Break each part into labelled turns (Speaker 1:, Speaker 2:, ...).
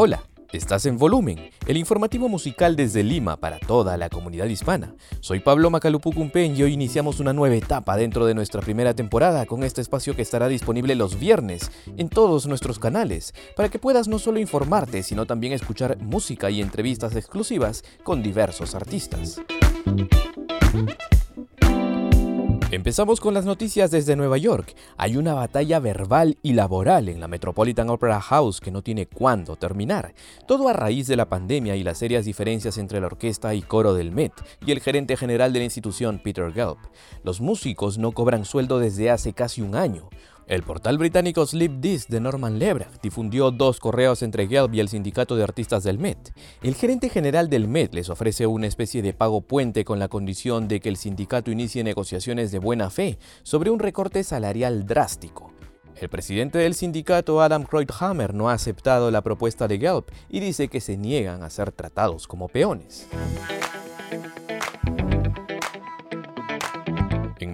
Speaker 1: Hola, estás en Volumen, el informativo musical desde Lima para toda la comunidad hispana. Soy Pablo Macalupucumpen y hoy iniciamos una nueva etapa dentro de nuestra primera temporada con este espacio que estará disponible los viernes en todos nuestros canales para que puedas no solo informarte, sino también escuchar música y entrevistas exclusivas con diversos artistas. Empezamos con las noticias desde Nueva York. Hay una batalla verbal y laboral en la Metropolitan Opera House que no tiene cuándo terminar. Todo a raíz de la pandemia y las serias diferencias entre la orquesta y coro del Met y el gerente general de la institución, Peter Gelb. Los músicos no cobran sueldo desde hace casi un año. El portal británico Sleep This de Norman Lebrecht difundió dos correos entre Gelb y el sindicato de artistas del Met. El gerente general del Met les ofrece una especie de pago puente con la condición de que el sindicato inicie negociaciones de buena fe sobre un recorte salarial drástico. El presidente del sindicato, Adam Kreutzhammer, no ha aceptado la propuesta de Gelb y dice que se niegan a ser tratados como peones.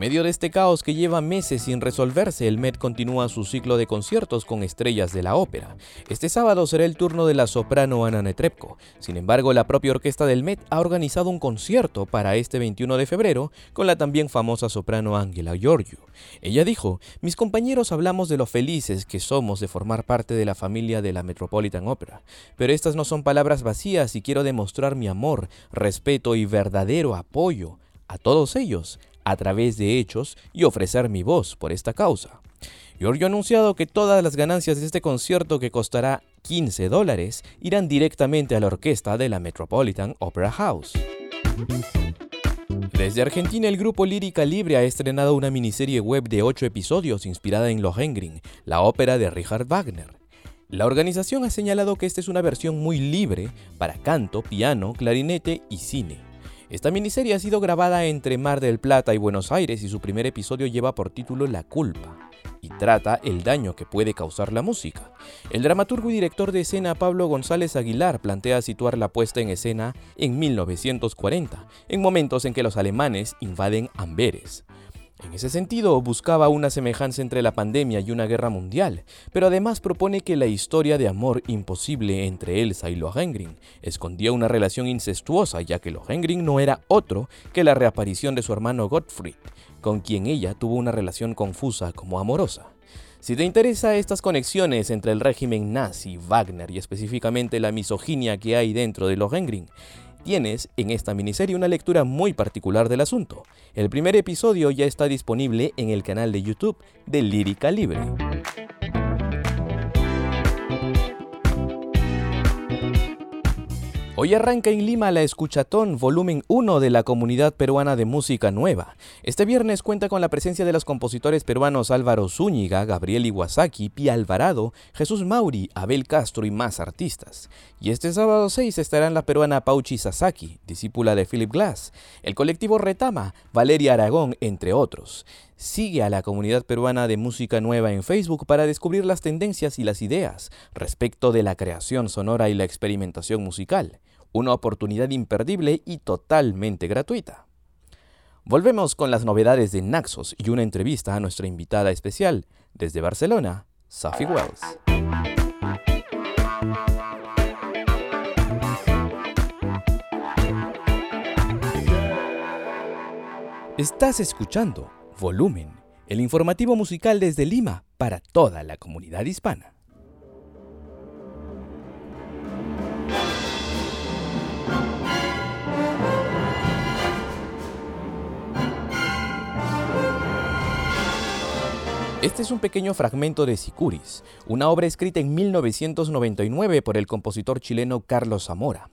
Speaker 1: Medio de este caos que lleva meses sin resolverse, el Met continúa su ciclo de conciertos con estrellas de la ópera. Este sábado será el turno de la soprano Ana Netrebko. Sin embargo, la propia orquesta del Met ha organizado un concierto para este 21 de febrero con la también famosa soprano Angela Giorgio. Ella dijo, mis compañeros hablamos de lo felices que somos de formar parte de la familia de la Metropolitan Opera, pero estas no son palabras vacías y quiero demostrar mi amor, respeto y verdadero apoyo a todos ellos a través de hechos y ofrecer mi voz por esta causa. Giorgio ha anunciado que todas las ganancias de este concierto que costará 15 dólares irán directamente a la orquesta de la Metropolitan Opera House. Desde Argentina, el grupo Lírica Libre ha estrenado una miniserie web de 8 episodios inspirada en Lohengrin, la ópera de Richard Wagner. La organización ha señalado que esta es una versión muy libre para canto, piano, clarinete y cine. Esta miniserie ha sido grabada entre Mar del Plata y Buenos Aires y su primer episodio lleva por título La culpa y trata el daño que puede causar la música. El dramaturgo y director de escena Pablo González Aguilar plantea situar la puesta en escena en 1940, en momentos en que los alemanes invaden Amberes. En ese sentido, buscaba una semejanza entre la pandemia y una guerra mundial, pero además propone que la historia de amor imposible entre Elsa y Lohengrin escondía una relación incestuosa, ya que Lohengrin no era otro que la reaparición de su hermano Gottfried, con quien ella tuvo una relación confusa como amorosa. Si te interesa estas conexiones entre el régimen nazi, Wagner y específicamente la misoginia que hay dentro de Lohengrin, tienes en esta miniserie una lectura muy particular del asunto. El primer episodio ya está disponible en el canal de YouTube de Lírica Libre. Hoy arranca en Lima la Escuchatón, volumen 1 de la Comunidad Peruana de Música Nueva. Este viernes cuenta con la presencia de los compositores peruanos Álvaro Zúñiga, Gabriel Iwasaki, Pia Alvarado, Jesús Mauri, Abel Castro y más artistas. Y este sábado 6 estarán la peruana Pauchi Sasaki, discípula de Philip Glass, el colectivo Retama, Valeria Aragón, entre otros. Sigue a la comunidad peruana de música nueva en Facebook para descubrir las tendencias y las ideas respecto de la creación sonora y la experimentación musical una oportunidad imperdible y totalmente gratuita. Volvemos con las novedades de Naxos y una entrevista a nuestra invitada especial desde Barcelona, Sophie Wells. Estás escuchando Volumen, el informativo musical desde Lima para toda la comunidad hispana. Este es un pequeño fragmento de Sicuris, una obra escrita en 1999 por el compositor chileno Carlos Zamora.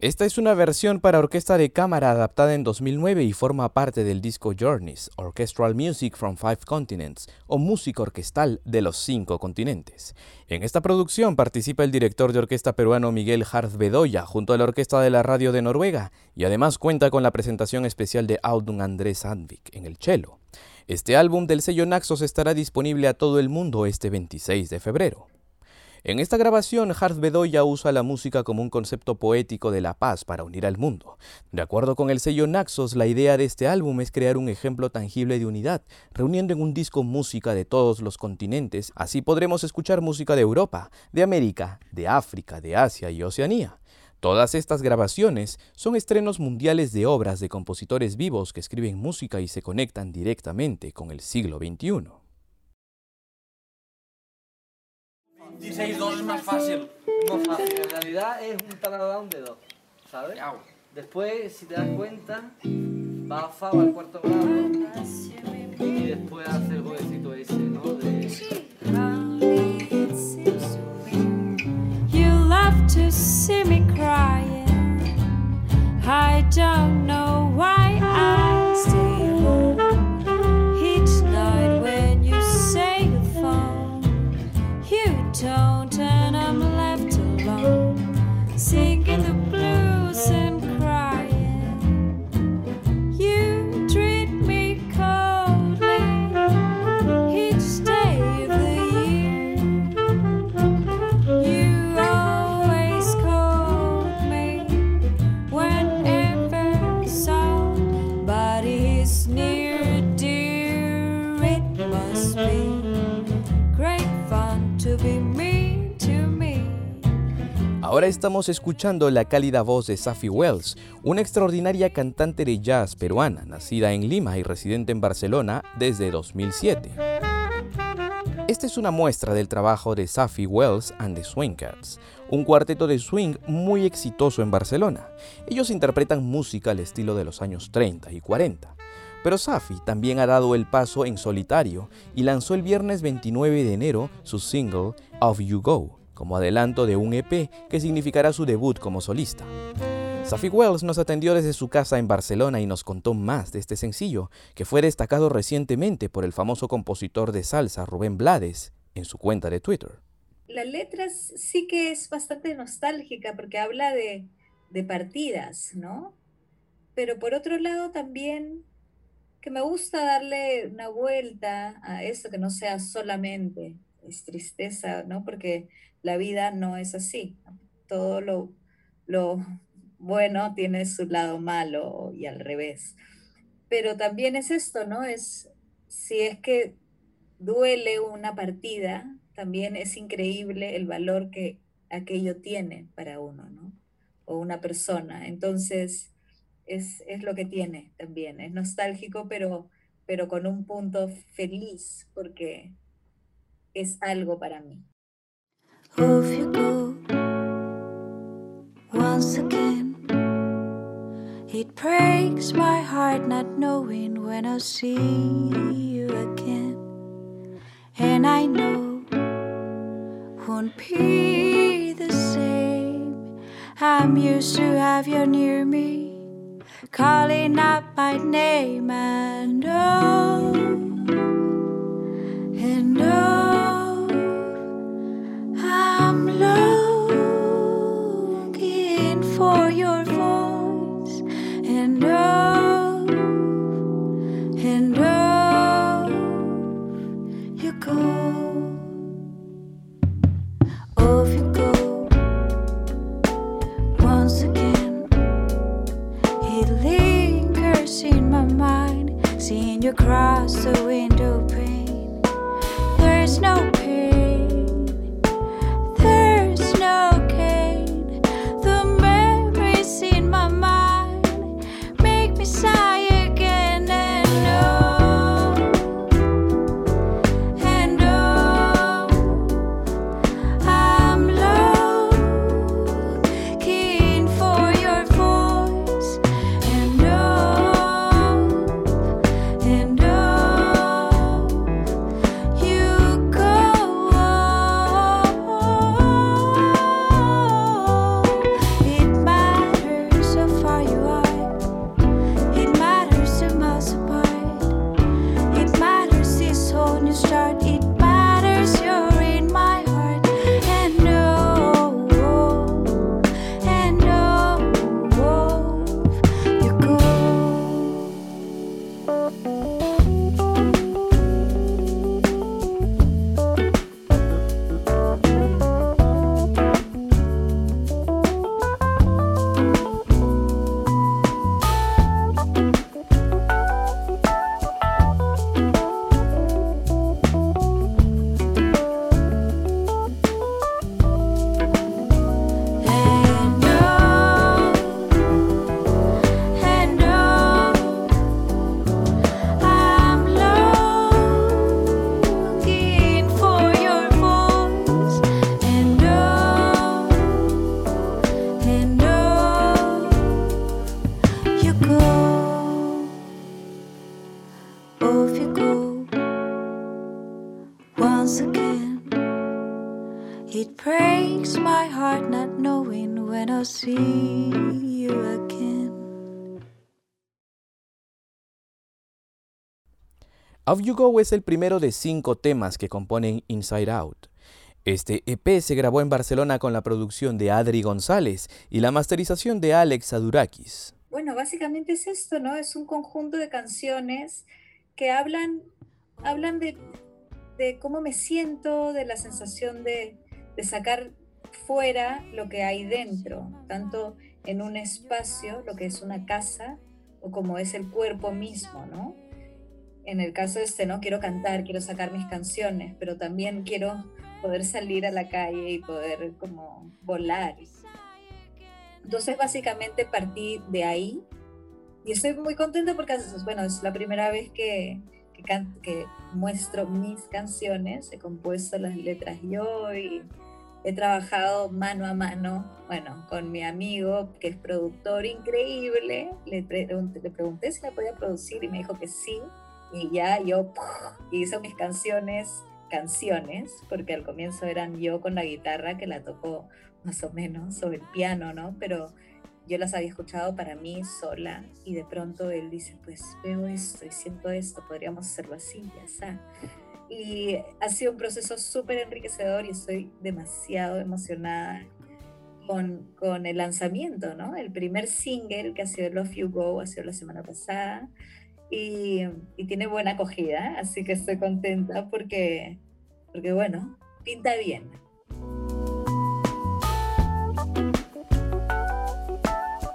Speaker 1: Esta es una versión para orquesta de cámara adaptada en 2009 y forma parte del disco Journeys, Orchestral Music from Five Continents, o música orquestal de los cinco continentes. En esta producción participa el director de orquesta peruano Miguel Harz Bedoya junto a la Orquesta de la Radio de Noruega y además cuenta con la presentación especial de Audun Andrés Sandvik en el cello. Este álbum del sello Naxos estará disponible a todo el mundo este 26 de febrero. En esta grabación, Hart Bedoya usa la música como un concepto poético de la paz para unir al mundo. De acuerdo con el sello Naxos, la idea de este álbum es crear un ejemplo tangible de unidad, reuniendo en un disco música de todos los continentes. Así podremos escuchar música de Europa, de América, de África, de Asia y Oceanía. Todas estas grabaciones son estrenos mundiales de obras de compositores vivos que escriben música y se conectan directamente con el siglo XXI.
Speaker 2: 16-2 es más fácil. Más fácil. En realidad es un down de 2. ¿Sabes? Después, si te das cuenta, va a Fa al cuarto grado y después hace el jueguecito ese, ¿no? De... You love to see me don't know
Speaker 1: Ahora estamos escuchando la cálida voz de Safi Wells, una extraordinaria cantante de jazz peruana, nacida en Lima y residente en Barcelona desde 2007. Esta es una muestra del trabajo de Safi Wells and the Swing Cats, un cuarteto de swing muy exitoso en Barcelona. Ellos interpretan música al estilo de los años 30 y 40. Pero Safi también ha dado el paso en solitario y lanzó el viernes 29 de enero su single Off You Go, como adelanto de un EP que significará su debut como solista. Safi Wells nos atendió desde su casa en Barcelona y nos contó más de este sencillo, que fue destacado recientemente por el famoso compositor de salsa Rubén Blades en su cuenta de Twitter.
Speaker 3: La letra sí que es bastante nostálgica porque habla de, partidas, ¿no? Pero por otro lado también que me gusta darle una vuelta a esto, que no sea solamente tristeza, ¿no? Porque la vida no es así. Todo lo, bueno tiene su lado malo y al revés. Pero también es esto, ¿no? Es si es que duele una partida, también es increíble el valor que aquello tiene para uno, ¿no? O una persona. Entonces, es, es lo que tiene también. Es nostálgico, pero, pero con un punto feliz, porque es algo para mí.
Speaker 4: Off you go once again. It breaks my heart not knowing when I'll see you again. And I know won't be the same. I'm used to have you near me, calling out my name and oh, seeing you cross the
Speaker 1: Off You Go es el primero de cinco temas que componen Inside Out. Este EP se grabó en Barcelona con la producción de Adri González y la masterización de Alex Adurakis.
Speaker 3: Bueno, básicamente es esto, ¿no? Es un conjunto de canciones que hablan, hablan de, de cómo me siento, de la sensación de, de sacar fuera lo que hay dentro, tanto en un espacio, lo que es una casa, o como es el cuerpo mismo, ¿no? En el caso este, ¿no? Quiero cantar, quiero sacar mis canciones, pero también quiero poder salir a la calle y poder como volar. Entonces básicamente partí de ahí y estoy muy contenta porque, bueno, es la primera vez que, que, que muestro mis canciones, he compuesto las letras yo y he trabajado mano a mano, bueno, con mi amigo que es productor increíble, le, le pregunté si la podía producir y me dijo que sí, y ya yo hice mis canciones canciones, porque al comienzo eran yo con la guitarra que la tocó más o menos, sobre el piano, ¿no? Pero yo las había escuchado para mí sola y de pronto él dice, pues veo esto y siento esto, podríamos hacerlo así, ya está. Y ha sido un proceso súper enriquecedor y estoy demasiado emocionada con, con, el lanzamiento, ¿no? El primer single que ha sido Love You Go ha sido la semana pasada y, y tiene buena acogida, así que estoy contenta porque, porque bueno, pinta bien.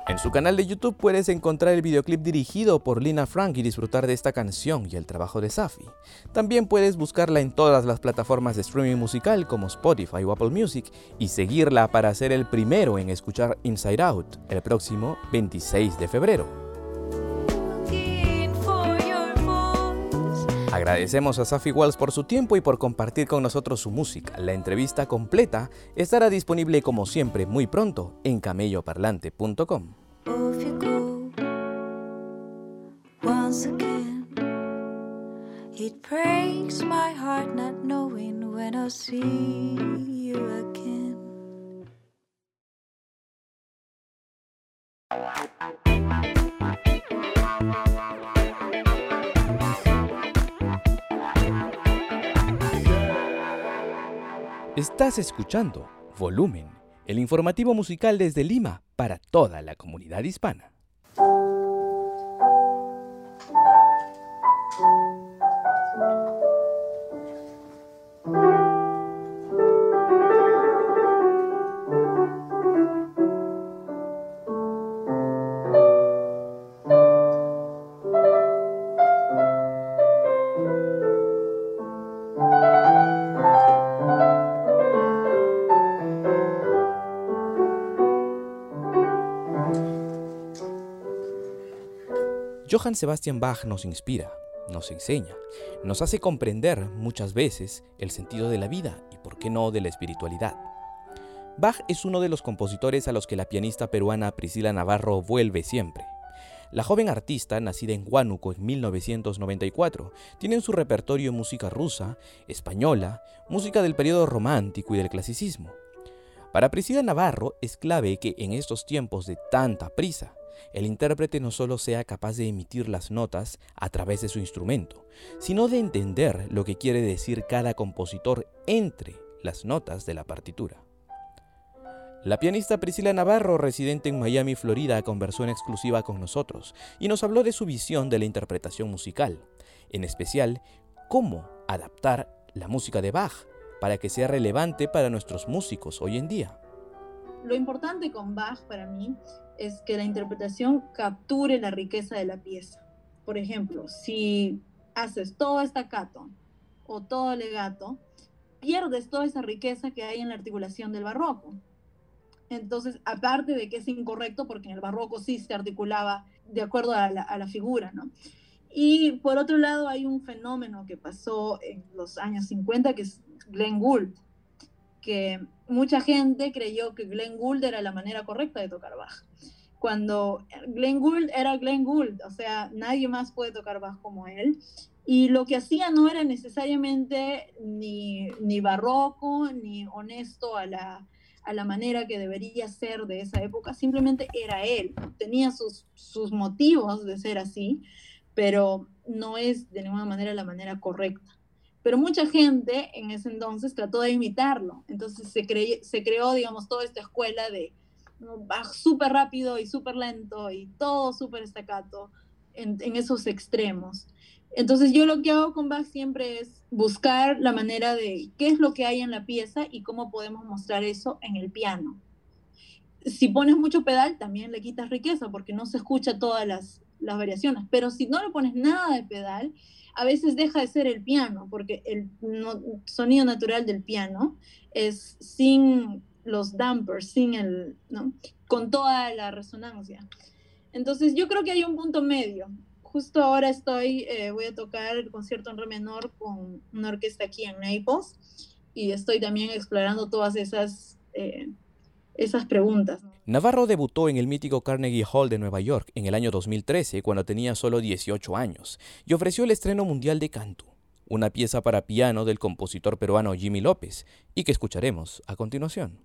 Speaker 1: En su canal de YouTube puedes encontrar el videoclip dirigido por Lina Frank y disfrutar de esta canción y el trabajo de Safi. También puedes buscarla en todas las plataformas de streaming musical como Spotify o Apple Music y seguirla para ser el primero en escuchar Inside Out el próximo 26 de febrero. Agradecemos a Safi Walls por su tiempo y por compartir con nosotros su música. La entrevista completa estará disponible como siempre muy pronto en camelloparlante.com. Estás escuchando Volumen, el informativo musical desde Lima para toda la comunidad hispana. Johann Sebastian Bach nos inspira, nos enseña, nos hace comprender muchas veces el sentido de la vida y por qué no de la espiritualidad. Bach es uno de los compositores a los que la pianista peruana Priscila Navarro vuelve siempre. La joven artista, nacida en Huánuco en 1994, tiene en su repertorio música rusa, española, música del periodo romántico y del clasicismo. Para Priscila Navarro es clave que en estos tiempos de tanta prisa, el intérprete no solo sea capaz de emitir las notas a través de su instrumento, sino de entender lo que quiere decir cada compositor entre las notas de la partitura. La pianista Priscila Navarro, residente en Miami, Florida, conversó en exclusiva con nosotros y nos habló de su visión de la interpretación musical, en especial cómo adaptar la música de Bach para que sea relevante para nuestros músicos hoy en día.
Speaker 5: Lo importante con Bach para mí es que la interpretación capture la riqueza de la pieza. Por ejemplo, si haces todo estacato o todo legato, pierdes toda esa riqueza que hay en la articulación del barroco. Entonces, aparte de que es incorrecto, porque en el barroco sí se articulaba de acuerdo a la, figura, ¿no? Y por otro lado, hay un fenómeno que pasó en los años 50, que es Glenn Gould, que mucha gente creyó que Glenn Gould era la manera correcta de tocar Bach. cuando Glenn Gould era Glenn Gould, o sea, nadie más puede tocar Bach como él. Y lo que hacía no era necesariamente ni, ni barroco, ni honesto a la, a la manera que debería ser de esa época, simplemente era él, tenía sus, sus motivos de ser así, pero no es de ninguna manera la manera correcta. Pero mucha gente en ese entonces trató de imitarlo, entonces se, se creó, digamos, toda esta escuela de súper rápido y súper lento y todo súper estacato en, en esos extremos. Entonces yo lo que hago con Bach siempre es buscar la manera de qué es lo que hay en la pieza y cómo podemos mostrar eso en el piano. Si pones mucho pedal, también le quitas riqueza porque no se escucha todas las, las variaciones. Pero si no le pones nada de pedal, a veces deja de ser el piano, porque el sonido natural del piano es sin los dampers, sin el, ¿no? con toda la resonancia. Entonces yo creo que hay un punto medio justo ahora estoy, eh, voy a tocar el concierto en re menor con una orquesta aquí en Naples y estoy también explorando todas esas, eh, esas preguntas.
Speaker 1: Navarro debutó en el mítico Carnegie Hall de Nueva York en el año 2013 cuando tenía solo 18 años y ofreció el estreno mundial de Cantu, una pieza para piano del compositor peruano Jimmy López y que escucharemos a continuación.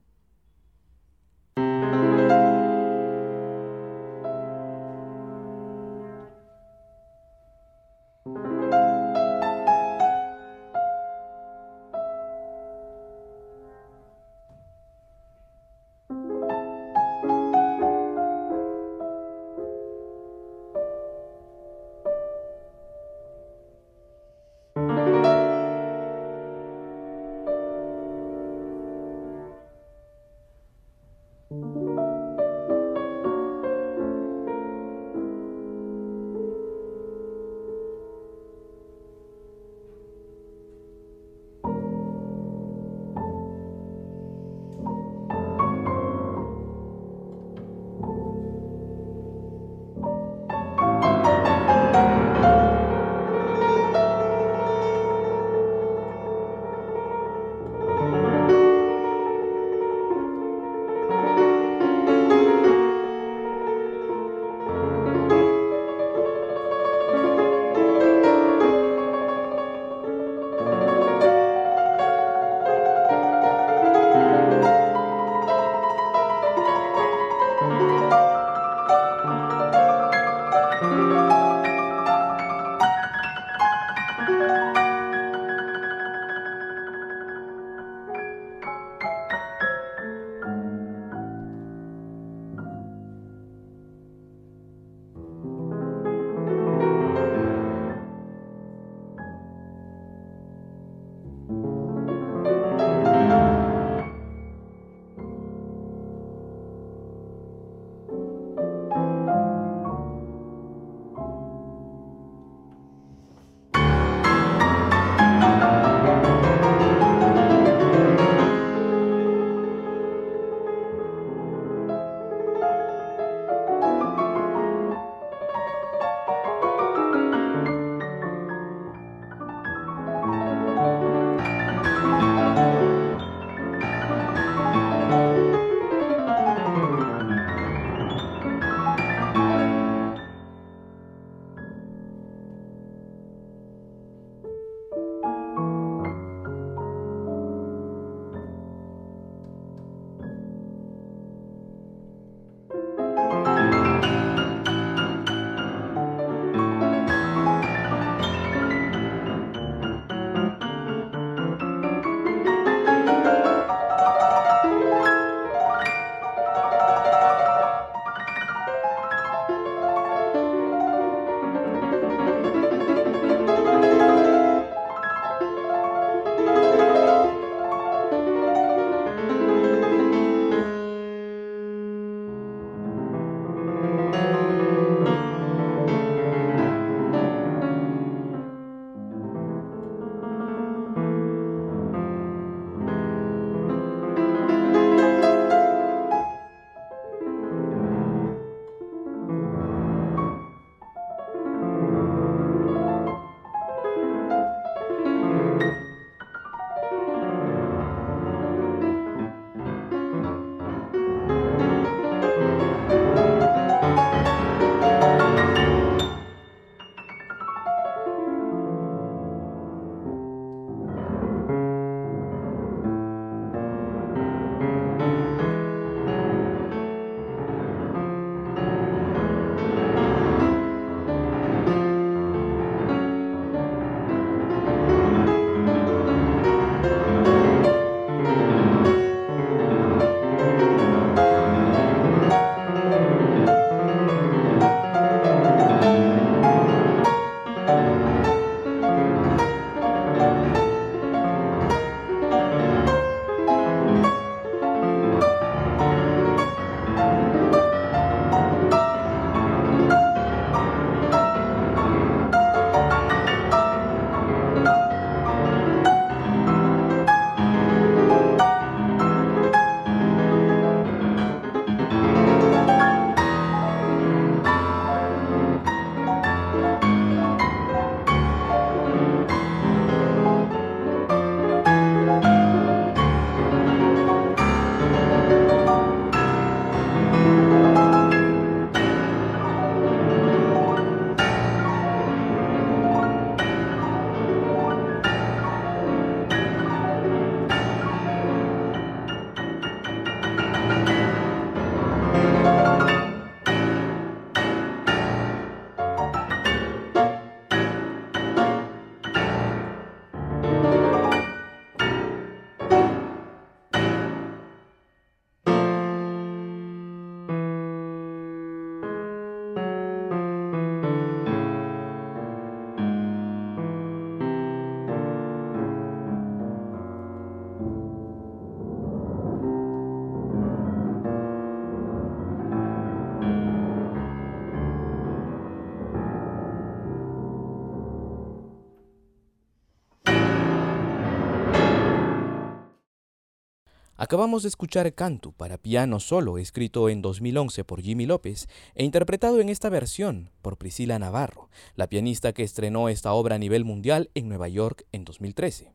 Speaker 1: Acabamos de escuchar Cantu para piano solo, escrito en 2011 por Jimmy López e interpretado en esta versión por Priscila Navarro, la pianista que estrenó esta obra a nivel mundial en Nueva York en 2013.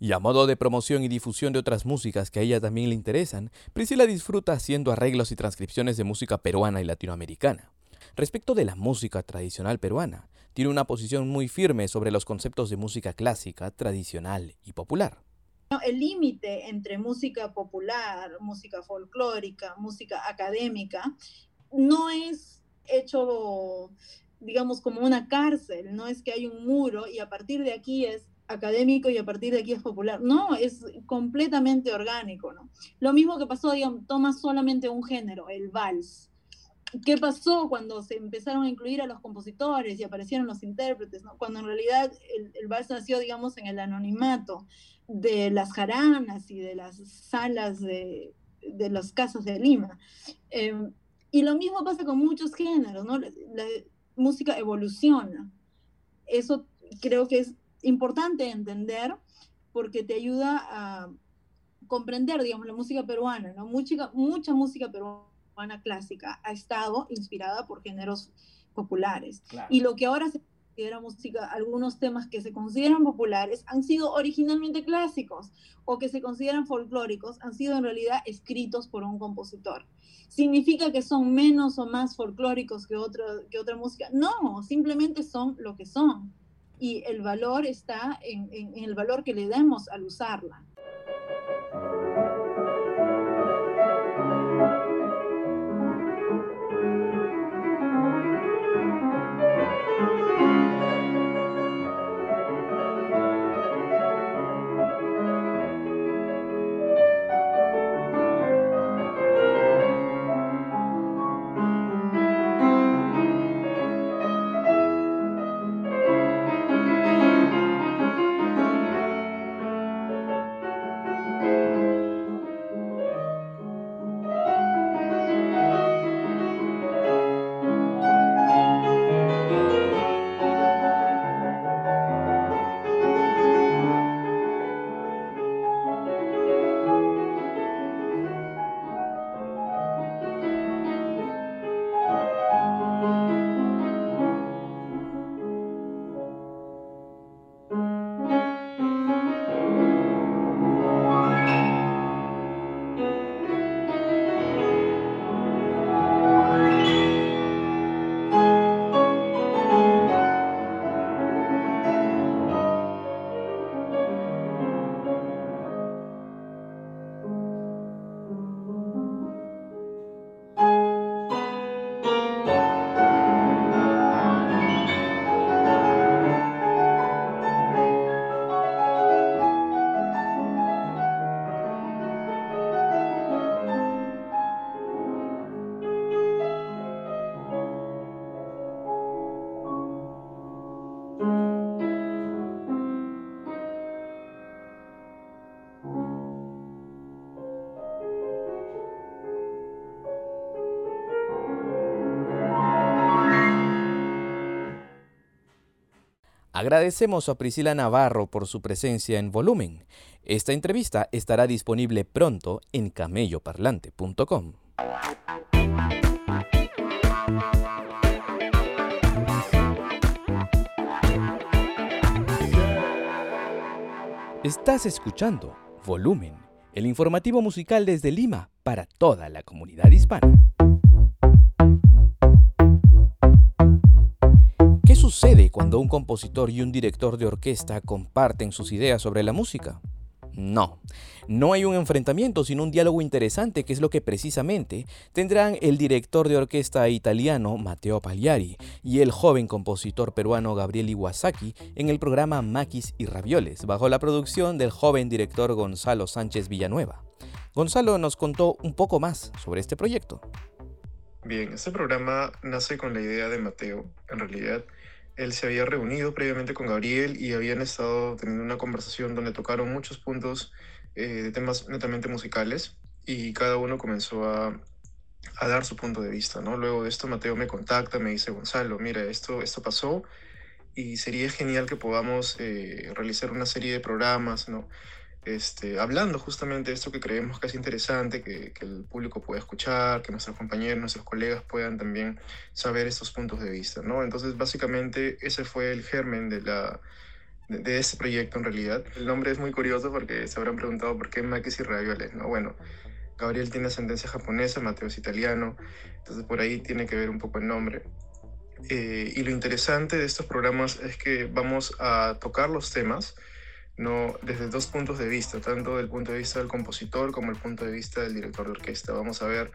Speaker 1: Y a modo de promoción y difusión de otras músicas que a ella también le interesan, Priscila disfruta haciendo arreglos y transcripciones de música peruana y latinoamericana. Respecto de la música tradicional peruana, tiene una posición muy firme sobre los conceptos de música clásica, tradicional y popular.
Speaker 5: El límite entre música popular, música folclórica, música académica, no es hecho, digamos, como una cárcel, no es que hay un muro y a partir de aquí es académico y a partir de aquí es popular. No, es completamente orgánico. Lo mismo que pasó, digamos, toma solamente un género, el vals. ¿Qué pasó cuando se empezaron a incluir a los compositores y aparecieron los intérpretes, ¿no? Cuando en realidad el, vals nació, digamos, en el anonimato de las jaranas y de las salas de, de las casas de Lima. Em, y lo mismo pasa con muchos géneros, ¿no? la música evoluciona. Eso creo que es importante entender porque te ayuda a comprender, digamos, la música peruana, ¿no? Mucha, mucha música peruana clásica ha estado inspirada por géneros populares. Y lo que ahora se considera música, algunos temas que se consideran populares han sido originalmente clásicos o que se consideran folclóricos han sido en realidad escritos por un compositor. ¿Significa que son menos o más folclóricos que, otra que otra música? No, simplemente son lo que son y el valor está en, en, el valor que le demos al usarla.
Speaker 1: Agradecemos a Priscila Navarro por su presencia en Volumen. Esta entrevista estará disponible pronto en camelloparlante.com. Estás escuchando Volumen, el informativo musical desde Lima para toda la comunidad hispana. Sucede cuando un compositor y un director de orquesta comparten sus ideas sobre la música? No, no hay un enfrentamiento, sino un diálogo interesante, que es lo que precisamente tendrán el director de orquesta italiano Matteo Pagliari y el joven compositor peruano Gabriel Iwasaki en el programa Maquis y Ravioles, bajo la producción del joven director Gonzalo Sánchez Villanueva. Gonzalo nos contó un poco más sobre este proyecto.
Speaker 6: Bien, este programa nace con la idea de Mateo. En realidad, él se había reunido previamente con Gabriel y habían estado teniendo una conversación donde tocaron muchos puntos eh, de temas netamente musicales y cada uno comenzó a, dar su punto de vista, ¿no? Luego de esto Mateo me contacta, me dice, Gonzalo, mira, esto, esto pasó y sería genial que podamos eh, realizar una serie de programas, ¿no? Este, hablando justamente de esto que creemos que es interesante, que, que, el público pueda escuchar, que nuestros compañeros, nuestros colegas puedan también saber estos puntos de vista, ¿no? Entonces, básicamente, ese fue el germen de la de, de este proyecto en realidad. El nombre es muy curioso porque se habrán preguntado por qué maquis y ravioles, ¿no? Bueno, Gabriel tiene ascendencia japonesa, Mateo es italiano, entonces por ahí tiene que ver un poco el nombre. Eh, y lo interesante de estos programas es que vamos a tocar los temas no desde dos puntos de vista, tanto del punto de vista del compositor como el punto de vista del director de orquesta. Vamos a ver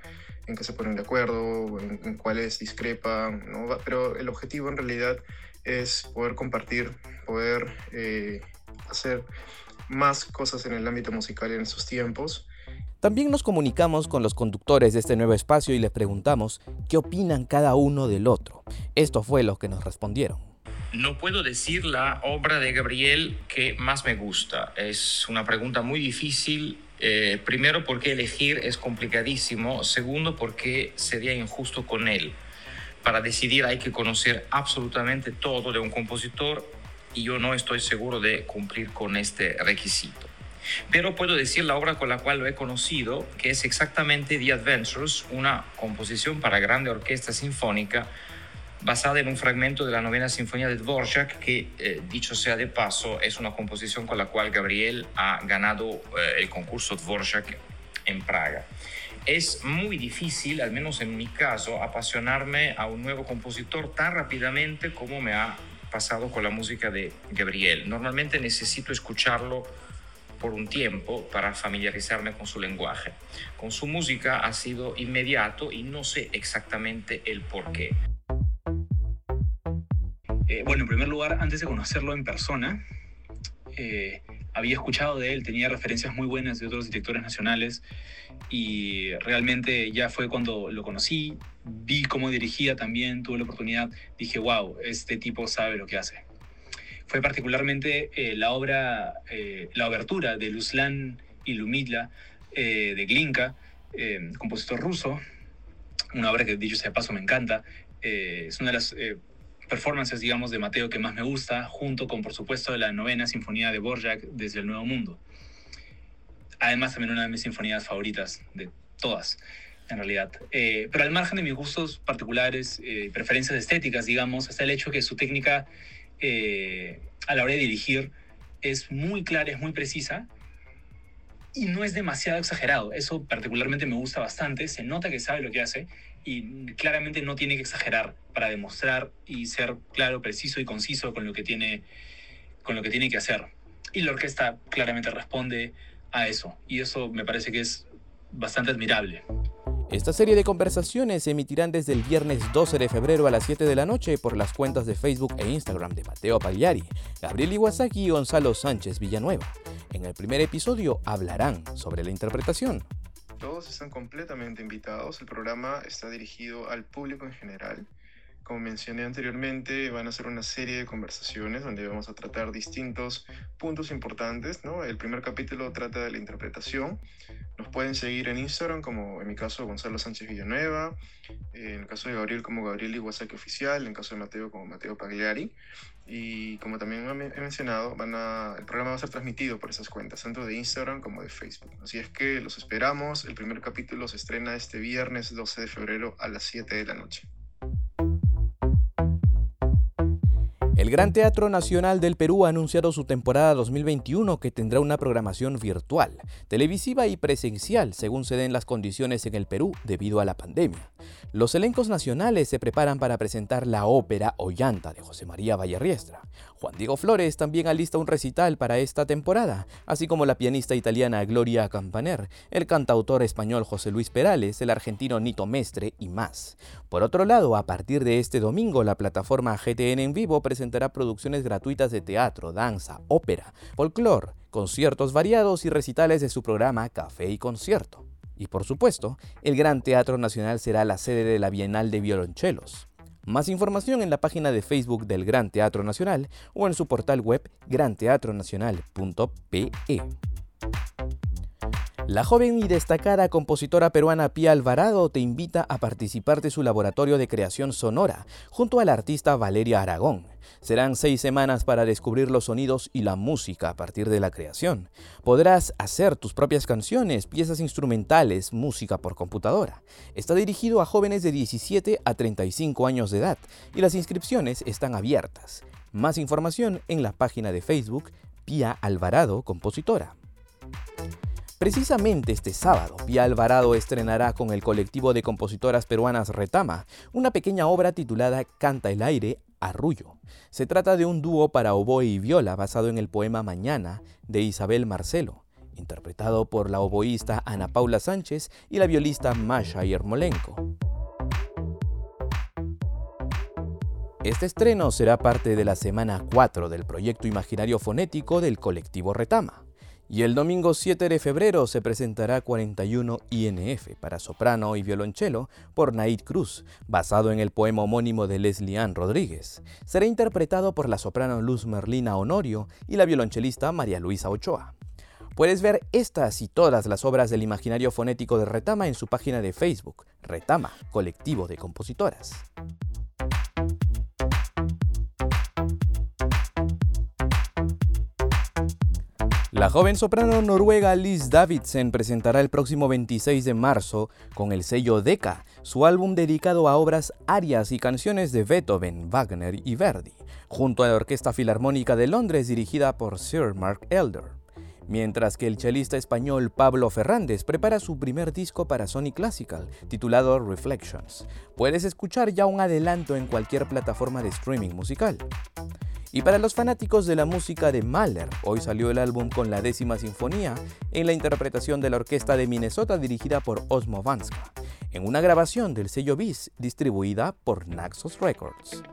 Speaker 6: en qué se ponen de acuerdo, en, en cuáles discrepan, ¿no? pero el objetivo en realidad es poder compartir, poder eh, hacer más cosas en el ámbito musical en estos tiempos.
Speaker 1: También nos comunicamos con los conductores de este nuevo espacio y les preguntamos qué opinan cada uno del otro. Esto fue lo que nos respondieron.
Speaker 7: No puedo decir la obra de Gabriel que más me gusta. Es una pregunta muy difícil. Eh, primero porque elegir es complicadísimo. Segundo porque sería injusto con él. Para decidir hay que conocer absolutamente todo de un compositor y yo no estoy seguro de cumplir con este requisito. Pero puedo decir la obra con la cual lo he conocido, que es exactamente The Adventures, una composición para grande orquesta sinfónica basada en un fragmento de la novena sinfonía de Dvorak, que, eh, dicho sea de paso, es una composición con la cual Gabriel ha ganado eh, el concurso Dvorak en Praga. Es muy difícil, al menos en mi caso, apasionarme a un nuevo compositor tan rápidamente como me ha pasado con la música de Gabriel. Normalmente necesito escucharlo por un tiempo para familiarizarme con su lenguaje. Con su música ha sido inmediato y no sé exactamente el por qué.
Speaker 8: Eh, bueno, en primer lugar, antes de conocerlo en persona, eh, había escuchado de él, tenía referencias muy buenas de otros directores nacionales y realmente ya fue cuando lo conocí, vi cómo dirigía también, tuve la oportunidad, dije, wow, este tipo sabe lo que hace. Fue particularmente eh, la obra, la obertura de Lumila eh, de Glinka, compositor ruso, una obra que dicho sea de paso me encanta, es una de las performances, digamos, de Mateo que más me gusta, junto con, por supuesto, la novena sinfonía de Borjak desde el Nuevo Mundo. Además, también una de mis sinfonías favoritas de todas, en realidad. Eh, pero al margen de mis gustos particulares, eh, preferencias estéticas, digamos, está el hecho que su técnica eh, a la hora de dirigir es muy clara, es muy precisa y no es demasiado exagerado. Eso particularmente me gusta bastante. Se nota que sabe lo que hace y claramente no tiene que exagerar para demostrar y ser claro, preciso y conciso con lo que tiene, con lo que, tiene que hacer. Y la orquesta claramente responde a eso. Y eso me parece que es bastante admirable.
Speaker 1: Esta serie de conversaciones se emitirán desde el viernes 12 de febrero a las 7 de la noche por las cuentas de Facebook e Instagram de Mateo Pagliari, Gabriel Iwasaki y Gonzalo Sánchez Villanueva. En el primer episodio hablarán sobre la interpretación.
Speaker 6: Todos están completamente invitados. El programa está dirigido al público en general. Como mencioné anteriormente, van a ser una serie de conversaciones donde vamos a tratar distintos puntos importantes. ¿no? El primer capítulo trata de la interpretación. Nos pueden seguir en Instagram, como en mi caso Gonzalo Sánchez Villanueva, en el caso de Gabriel como Gabriel Iwasaki Oficial, en el caso de Mateo como Mateo Pagliari. Y como también he mencionado, van a, el programa va a ser transmitido por esas cuentas, tanto de Instagram como de Facebook. Así es que los esperamos. El primer capítulo se estrena este viernes 12 de febrero a las 7 de la noche.
Speaker 1: El Gran Teatro Nacional del Perú ha anunciado su temporada 2021 que tendrá una programación virtual, televisiva y presencial según se den las condiciones en el Perú debido a la pandemia. Los elencos nacionales se preparan para presentar la ópera Ollanta de José María Vallerriestra. Juan Diego Flores también alista un recital para esta temporada, así como la pianista italiana Gloria Campaner, el cantautor español José Luis Perales, el argentino Nito Mestre y más. Por otro lado, a partir de este domingo, la plataforma GTN en vivo presentará producciones gratuitas de teatro, danza, ópera, folclore, conciertos variados y recitales de su programa Café y Concierto. Y por supuesto, el Gran Teatro Nacional será la sede de la Bienal de Violonchelos. Más información en la página de Facebook del Gran Teatro Nacional o en su portal web granteatronacional.pe. La joven y destacada compositora peruana Pia Alvarado te invita a participar de su laboratorio de creación sonora junto a la artista Valeria Aragón. Serán seis semanas para descubrir los sonidos y la música a partir de la creación. Podrás hacer tus propias canciones, piezas instrumentales, música por computadora. Está dirigido a jóvenes de 17 a 35 años de edad y las inscripciones están abiertas. Más información en la página de Facebook Pia Alvarado Compositora. Precisamente este sábado, Pia Alvarado estrenará con el colectivo de compositoras peruanas Retama una pequeña obra titulada Canta el aire, Arrullo. Se trata de un dúo para oboe y viola basado en el poema Mañana de Isabel Marcelo, interpretado por la oboísta Ana Paula Sánchez y la violista Masha Yermolenko. Este estreno será parte de la semana 4 del proyecto imaginario fonético del colectivo Retama. Y el domingo 7 de febrero se presentará 41 INF para soprano y violonchelo por Naid Cruz, basado en el poema homónimo de Leslie Ann Rodríguez. Será interpretado por la soprano Luz Merlina Honorio y la violonchelista María Luisa Ochoa. Puedes ver estas y todas las obras del imaginario fonético de Retama en su página de Facebook, Retama, colectivo de compositoras. La joven soprano noruega Liz Davidsen presentará el próximo 26 de marzo con el sello Decca su álbum dedicado a obras arias y canciones de Beethoven, Wagner y Verdi, junto a la Orquesta Filarmónica de Londres dirigida por Sir Mark Elder. Mientras que el chelista español Pablo Fernández prepara su primer disco para Sony Classical, titulado Reflections. Puedes escuchar ya un adelanto en cualquier plataforma de streaming musical. Y para los fanáticos de la música de Mahler, hoy salió el álbum con la décima sinfonía en la interpretación de la orquesta de Minnesota dirigida por Osmo Vanska, en una grabación del sello Bis distribuida por Naxos Records.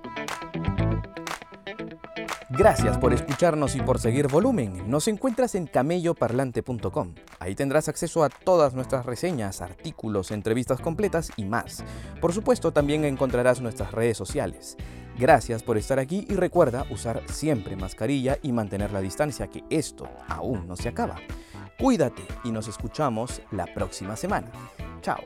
Speaker 1: Gracias por escucharnos y por seguir volumen. Nos encuentras en camelloparlante.com. Ahí tendrás acceso a todas nuestras reseñas, artículos, entrevistas completas y más. Por supuesto, también encontrarás nuestras redes sociales. Gracias por estar aquí y recuerda usar siempre mascarilla y mantener la distancia que esto aún no se acaba. Cuídate y nos escuchamos la próxima semana. Chao.